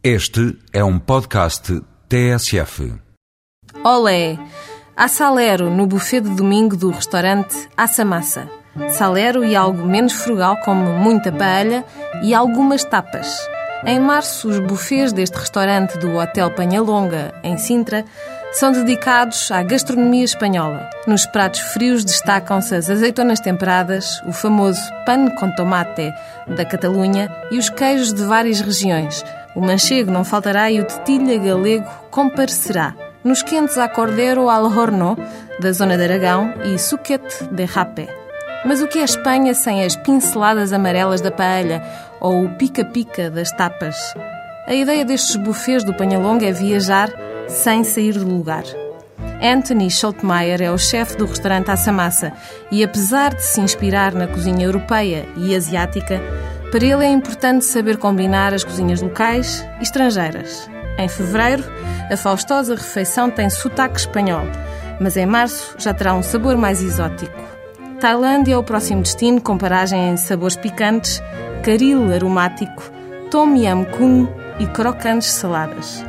Este é um podcast TSF. Olé! Há salero no buffet de domingo do restaurante Assa Massa. Salero e algo menos frugal, como muita paella e algumas tapas. Em março, os buffets deste restaurante do Hotel Panhalonga, em Sintra, são dedicados à gastronomia espanhola. Nos pratos frios destacam-se as azeitonas temperadas, o famoso pan com tomate da Catalunha e os queijos de várias regiões. O manchego não faltará e o tetilha galego comparecerá. Nos quentes há cordeiro al horno, da zona de Aragão, e suquete de rapé. Mas o que é Espanha sem as pinceladas amarelas da paella ou o pica-pica das tapas? A ideia destes buffets do Panhalonga é viajar sem sair do lugar. Anthony Schultmeier é o chefe do restaurante Assamassa e, apesar de se inspirar na cozinha europeia e asiática, para ele é importante saber combinar as cozinhas locais e estrangeiras. Em fevereiro, a faustosa refeição tem sotaque espanhol, mas em março já terá um sabor mais exótico. Tailândia é o próximo destino com paragem em sabores picantes, caril aromático, tom yam kung e crocantes saladas.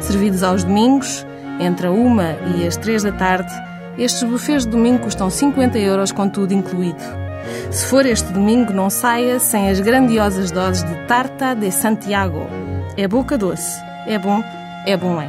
Servidos aos domingos, entre a uma e as três da tarde, estes buffets de domingo custam 50 euros com tudo incluído. Se for este domingo, não saia sem as grandiosas doses de Tarta de Santiago. É boca doce, é bom, é bom é.